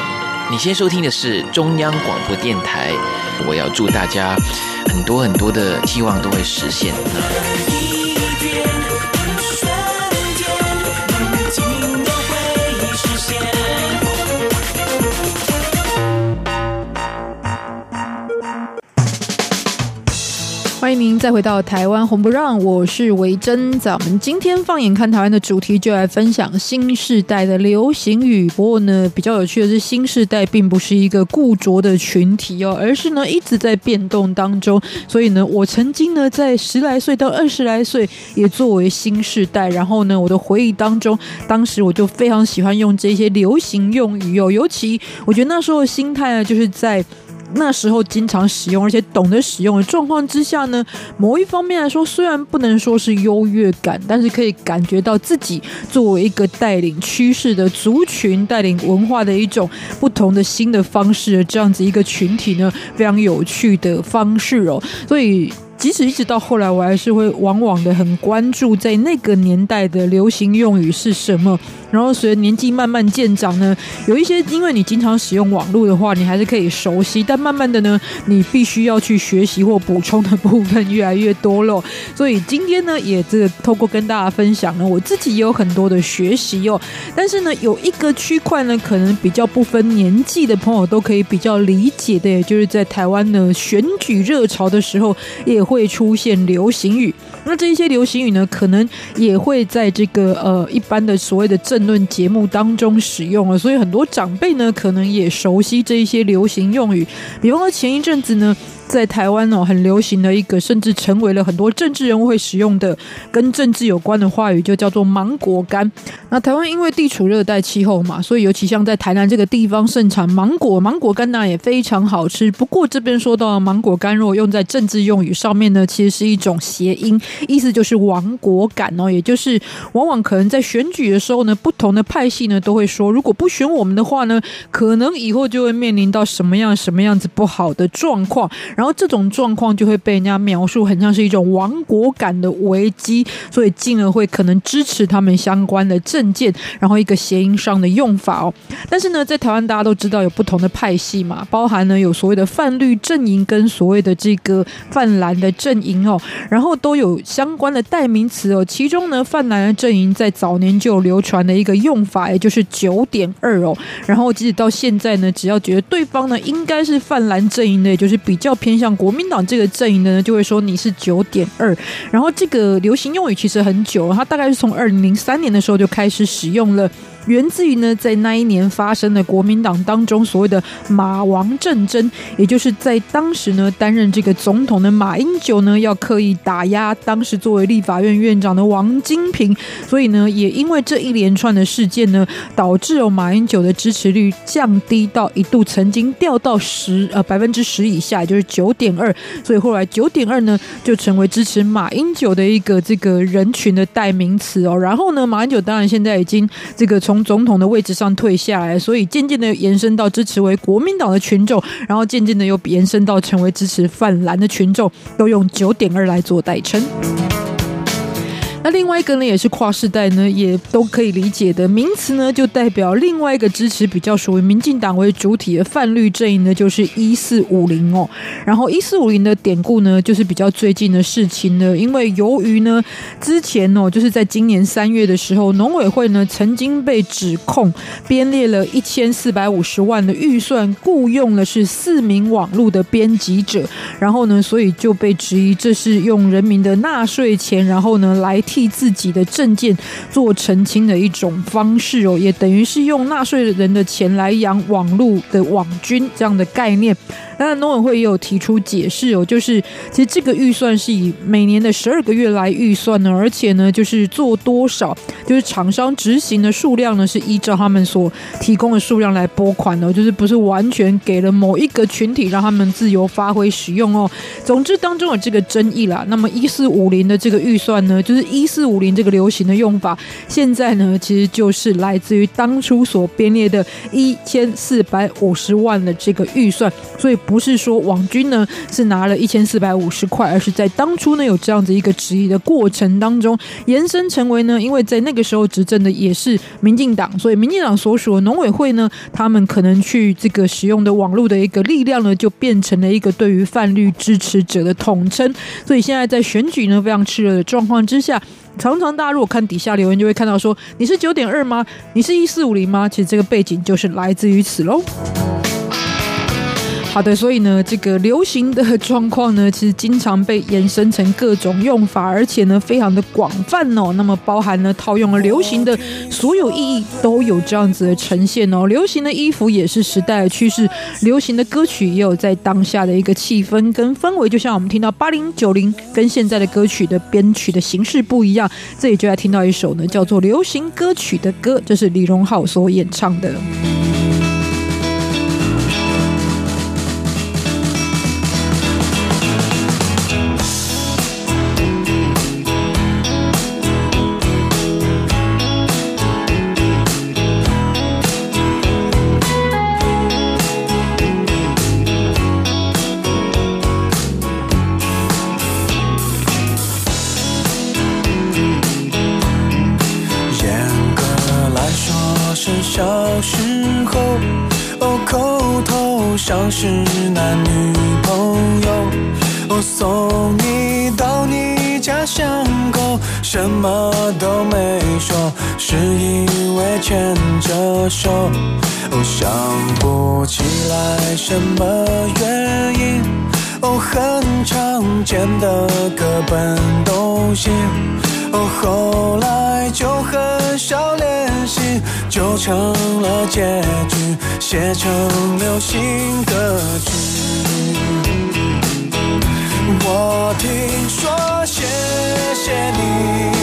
你先收听的是中央广播电台。我要祝大家很多很多的希望都会实现。再回到台湾红不让，我是维珍。咱们今天放眼看台湾的主题，就来分享新时代的流行语。不过呢，比较有趣的是，新时代并不是一个固着的群体哦，而是呢一直在变动当中。所以呢，我曾经呢在十来岁到二十来岁，也作为新时代。然后呢，我的回忆当中，当时我就非常喜欢用这些流行用语哦，尤其我觉得那时候的心态呢，就是在。那时候经常使用，而且懂得使用的状况之下呢，某一方面来说，虽然不能说是优越感，但是可以感觉到自己作为一个带领趋势的族群、带领文化的一种不同的新的方式的这样子一个群体呢，非常有趣的方式哦，所以。即使一直到后来，我还是会往往的很关注在那个年代的流行用语是什么。然后随着年纪慢慢渐长呢，有一些因为你经常使用网络的话，你还是可以熟悉。但慢慢的呢，你必须要去学习或补充的部分越来越多了。所以今天呢，也这透过跟大家分享呢，我自己也有很多的学习哦。但是呢，有一个区块呢，可能比较不分年纪的朋友都可以比较理解的，也就是在台湾呢选举热潮的时候也。会会出现流行语，那这一些流行语呢，可能也会在这个呃一般的所谓的政论节目当中使用了，所以很多长辈呢，可能也熟悉这一些流行用语，比方说前一阵子呢。在台湾哦，很流行的一个，甚至成为了很多政治人物会使用的跟政治有关的话语，就叫做芒果干。那台湾因为地处热带气候嘛，所以尤其像在台南这个地方盛产芒果，芒果干呢也非常好吃。不过这边说到芒果干，如果用在政治用语上面呢，其实是一种谐音，意思就是亡国感哦，也就是往往可能在选举的时候呢，不同的派系呢都会说，如果不选我们的话呢，可能以后就会面临到什么样什么样子不好的状况。然后这种状况就会被人家描述很像是一种亡国感的危机，所以进而会可能支持他们相关的政见，然后一个谐音上的用法哦。但是呢，在台湾大家都知道有不同的派系嘛，包含呢有所谓的泛绿阵营跟所谓的这个泛蓝的阵营哦，然后都有相关的代名词哦。其中呢，泛蓝的阵营在早年就有流传的一个用法，也就是九点二哦。然后即使到现在呢，只要觉得对方呢应该是泛蓝阵营的，也就是比较。偏向国民党这个阵营的呢，就会说你是九点二。然后这个流行用语其实很久，它大概是从二零零三年的时候就开始使用了。源自于呢，在那一年发生的国民党当中所谓的马王战争，也就是在当时呢担任这个总统的马英九呢，要刻意打压当时作为立法院院长的王金平，所以呢，也因为这一连串的事件呢，导致哦马英九的支持率降低到一度曾经掉到十呃百分之十以下，就是九点二，所以后来九点二呢就成为支持马英九的一个这个人群的代名词哦。然后呢，马英九当然现在已经这个从从总统的位置上退下来，所以渐渐的延伸到支持为国民党的群众，然后渐渐的又延伸到成为支持泛蓝的群众，都用九点二来做代称。那另外一个呢，也是跨世代呢，也都可以理解的名词呢，就代表另外一个支持比较属于民进党为主体的泛绿阵营呢，就是一四五零哦。然后一四五零的典故呢，就是比较最近的事情呢，因为由于呢，之前哦，就是在今年三月的时候，农委会呢曾经被指控编列了一千四百五十万的预算，雇佣了是四名网络的编辑者，然后呢，所以就被质疑这是用人民的纳税钱，然后呢来。替自己的证件做澄清的一种方式哦，也等于是用纳税人的钱来养网络的网军这样的概念。当然，农委会也有提出解释哦，就是其实这个预算是以每年的十二个月来预算呢，而且呢，就是做多少，就是厂商执行的数量呢，是依照他们所提供的数量来拨款的，就是不是完全给了某一个群体让他们自由发挥使用哦。总之当中有这个争议啦。那么一四五零的这个预算呢，就是一四五零这个流行的用法，现在呢，其实就是来自于当初所编列的一千四百五十万的这个预算，所以。不是说网军呢是拿了一千四百五十块，而是在当初呢有这样子一个质疑的过程当中，延伸成为呢，因为在那个时候执政的也是民进党，所以民进党所属的农委会呢，他们可能去这个使用的网络的一个力量呢，就变成了一个对于泛绿支持者的统称。所以现在在选举呢非常炽热的状况之下，常常大家如果看底下留言，就会看到说你是九点二吗？你是一四五零吗？其实这个背景就是来自于此喽。好的，所以呢，这个流行的状况呢，其实经常被延伸成各种用法，而且呢，非常的广泛哦。那么包含呢，套用了流行的所有意义都有这样子的呈现哦。流行的衣服也是时代的趋势，流行的歌曲也有在当下的一个气氛跟氛围。就像我们听到八零九零跟现在的歌曲的编曲的形式不一样，这里就要听到一首呢，叫做流行歌曲的歌，这是李荣浩所演唱的。变得各奔东西。哦，后来就很少联系，就成了结局，写成流行歌曲。我听说谢谢你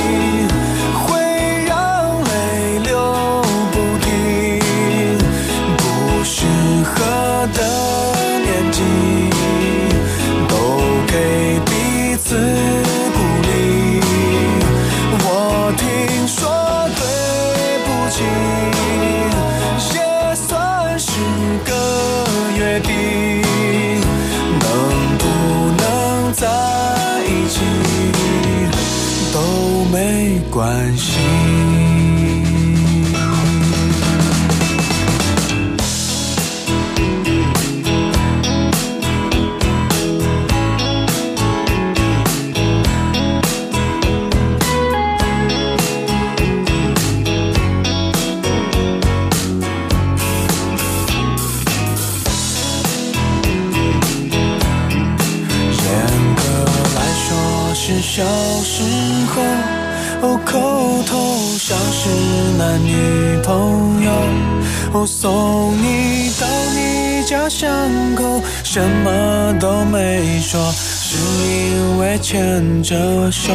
着手。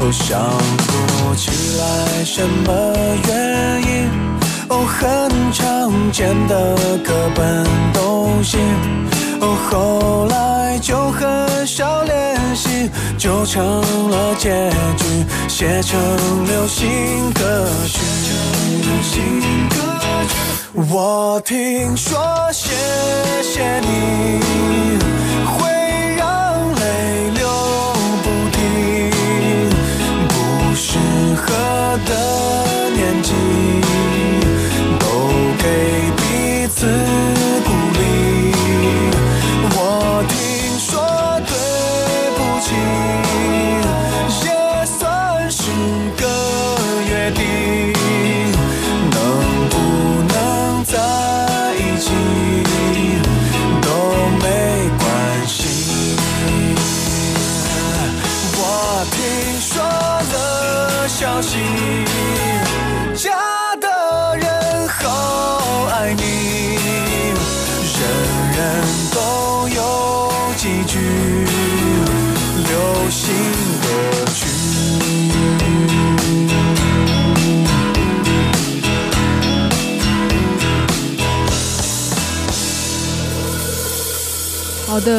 哦，想不起来什么原因。哦，很常见的课本东西。哦，后来就很少联系，就成了结局，写成流行歌曲。我听说谢谢你合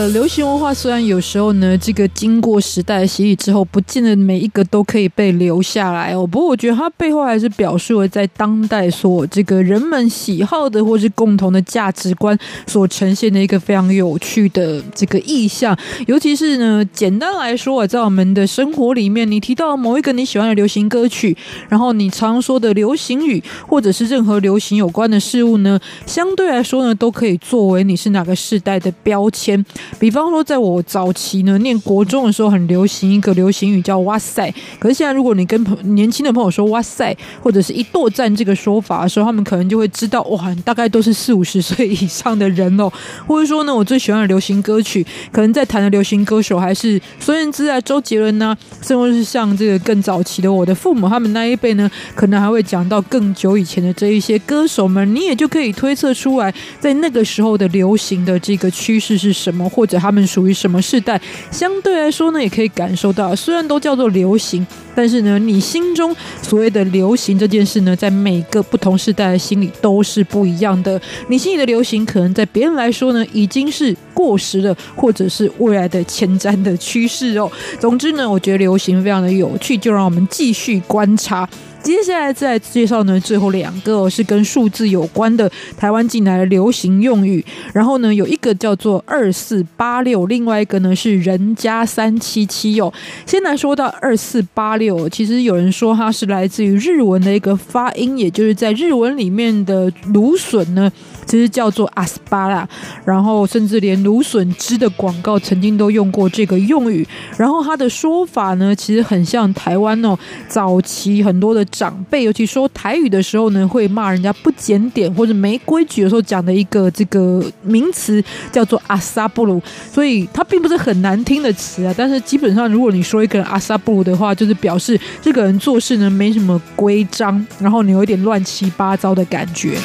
流行文化虽然有时候呢，这个经过时代洗礼之后，不见得每一个都可以被留下来哦。不过我觉得它背后还是表述了在当代所这个人们喜好的或是共同的价值观所呈现的一个非常有趣的这个意象。尤其是呢，简单来说啊，在我们的生活里面，你提到某一个你喜欢的流行歌曲，然后你常说的流行语，或者是任何流行有关的事物呢，相对来说呢，都可以作为你是哪个时代的标签。比方说，在我早期呢念国中的时候，很流行一个流行语叫“哇塞”，可是现在如果你跟朋年轻的朋友说“哇塞”或者是一剁赞这个说法的时候，他们可能就会知道哇，大概都是四五十岁以上的人哦。或者说呢，我最喜欢的流行歌曲，可能在谈的流行歌手还是孙燕姿啊、周杰伦呐、甚至是像这个更早期的我的父母他们那一辈呢，可能还会讲到更久以前的这一些歌手们，你也就可以推测出来，在那个时候的流行的这个趋势是什么，或者他们属于什么世代。相对来说呢，也可以感受到，虽然都叫做流行，但是呢，你心中所谓的流行这件事呢，在每个不同世代的心里都是不一样的。你心里的流行，可能在别人来说呢，已经是过时了，或者是未来的前瞻的趋势哦。总之呢，我觉得流行非常的有趣，就让我们继续观察。接下来再介绍呢，最后两个、是跟数字有关的台湾进来的流行用语。然后呢，有一个叫做二四八六，另外一个呢是人家三七七哦。先来说到二四八六，其实有人说它是来自于日文的一个发音，也就是在日文里面的芦笋呢。其实叫做阿斯巴拉，然后甚至连芦笋汁的广告曾经都用过这个用语。然后它的说法呢，其实很像台湾哦，早期很多的长辈，尤其说台语的时候呢，会骂人家不检点或者没规矩的时候讲的一个这个名词叫做阿萨布鲁。所以它并不是很难听的词啊，但是基本上如果你说一个人阿萨布鲁的话，就是表示这个人做事呢没什么规章，然后你有一点乱七八糟的感觉。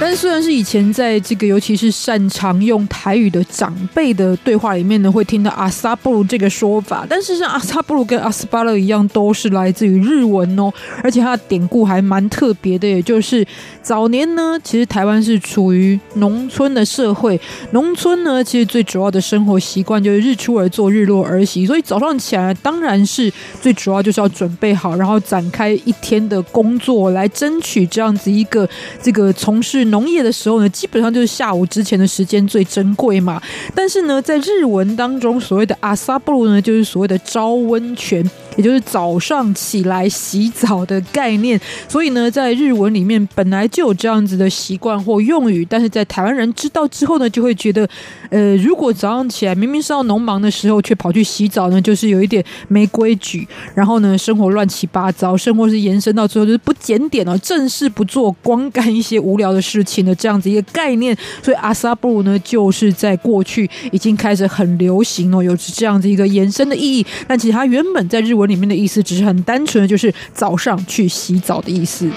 但是虽然是以前在这个，尤其是擅长用台语的长辈的对话里面呢，会听到阿萨布鲁这个说法，但是像阿萨布鲁跟阿斯巴勒一样，都是来自于日文哦，而且它的典故还蛮特别的，也就是早年呢，其实台湾是处于农村的社会，农村呢，其实最主要的生活习惯就是日出而作，日落而息，所以早上起来当然是最主要就是要准备好，然后展开一天的工作，来争取这样子一个这个从事。农业的时候呢，基本上就是下午之前的时间最珍贵嘛。但是呢，在日文当中，所谓的阿萨布鲁呢，就是所谓的朝温泉，也就是早上起来洗澡的概念。所以呢，在日文里面本来就有这样子的习惯或用语，但是在台湾人知道之后呢，就会觉得，呃，如果早上起来明明是要农忙的时候，却跑去洗澡呢，就是有一点没规矩。然后呢，生活乱七八糟，生活是延伸到最后就是不检点哦，正事不做，光干一些无聊的事情的这样子一个概念，所以阿萨布鲁呢，就是在过去已经开始很流行哦，有这样子一个延伸的意义。但其实它原本在日文里面的意思，只是很单纯的就是早上去洗澡的意思。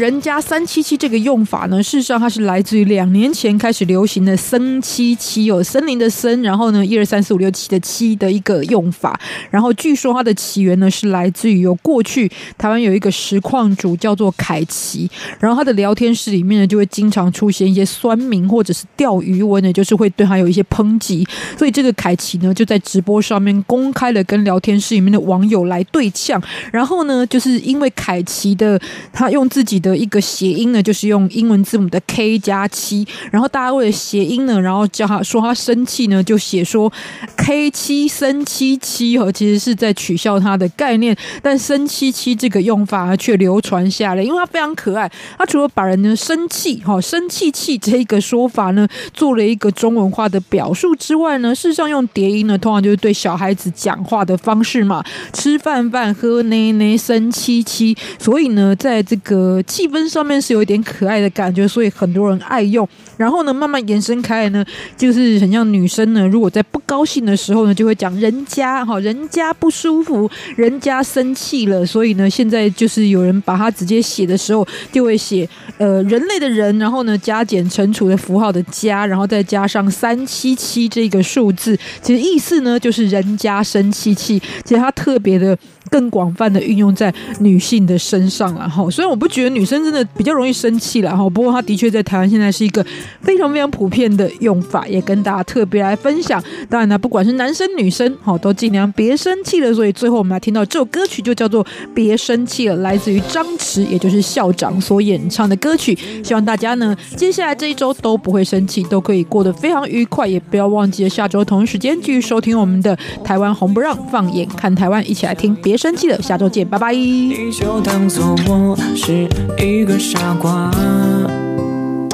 人家三七七这个用法呢，事实上它是来自于两年前开始流行的森七七哦，森林的森，然后呢一二三四五六七的七的一个用法。然后据说它的起源呢是来自于有过去台湾有一个实况主叫做凯奇，然后他的聊天室里面呢就会经常出现一些酸民或者是钓鱼文呢，就是会对他有一些抨击。所以这个凯奇呢就在直播上面公开的跟聊天室里面的网友来对呛。然后呢，就是因为凯奇的他用自己的一个谐音呢，就是用英文字母的 K 加七，然后大家为了谐音呢，然后叫他说他生气呢，就写说 K 七生七七哦，其实是在取笑他的概念，但生七七这个用法却流传下来，因为它非常可爱。它除了把人呢生气哈生气气这一个说法呢做了一个中文化的表述之外呢，事实上用叠音呢，通常就是对小孩子讲话的方式嘛，吃饭饭喝奶奶生七七，所以呢，在这个气氛上面是有一点可爱的感觉，所以很多人爱用。然后呢，慢慢延伸开来呢，就是很像女生呢，如果在不高兴的时候呢，就会讲人家哈，人家不舒服，人家生气了。所以呢，现在就是有人把它直接写的时候，就会写呃人类的人，然后呢加减乘除的符号的加，然后再加上三七七这个数字，其实意思呢就是人家生气气。其实它特别的。更广泛的运用在女性的身上了哈，虽然我不觉得女生真的比较容易生气了哈，不过它的确在台湾现在是一个非常非常普遍的用法，也跟大家特别来分享。当然呢，不管是男生女生，哈，都尽量别生气了。所以最后我们来听到这首歌曲就叫做《别生气了》，来自于张弛，也就是校长所演唱的歌曲。希望大家呢，接下来这一周都不会生气，都可以过得非常愉快，也不要忘记了下周同一时间继续收听我们的台湾红不让，放眼看台湾，一起来听别。生气了，下周见，拜拜。你就当做我是一个傻瓜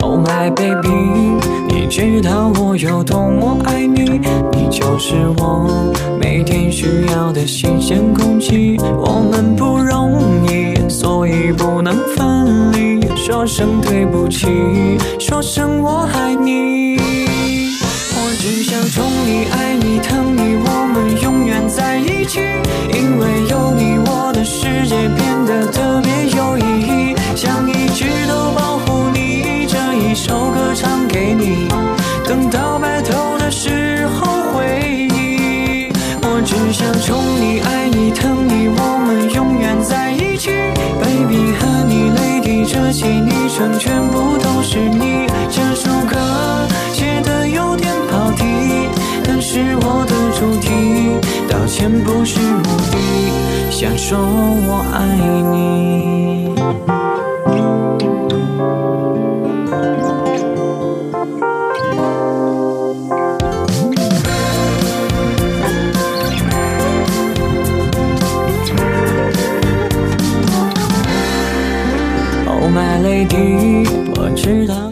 ，Oh my baby，你知道我有多么爱你，你就是我每天需要的新鲜空气。我们不容易，所以不能分离。说声对不起，说声我爱你。我只想宠你、爱你、疼你，我们永在一起。因为有你，我的世界变得特别有意义。想一直都保护你，这一首歌唱给你，等到白头的时候回忆。我只想宠你、爱你、疼你，我们永远在一起。Baby 和你泪滴这些昵称，全部都是你。这首歌写的有点跑题，但是我的主题，道歉不是目的想说我爱你。oh my lady 我知道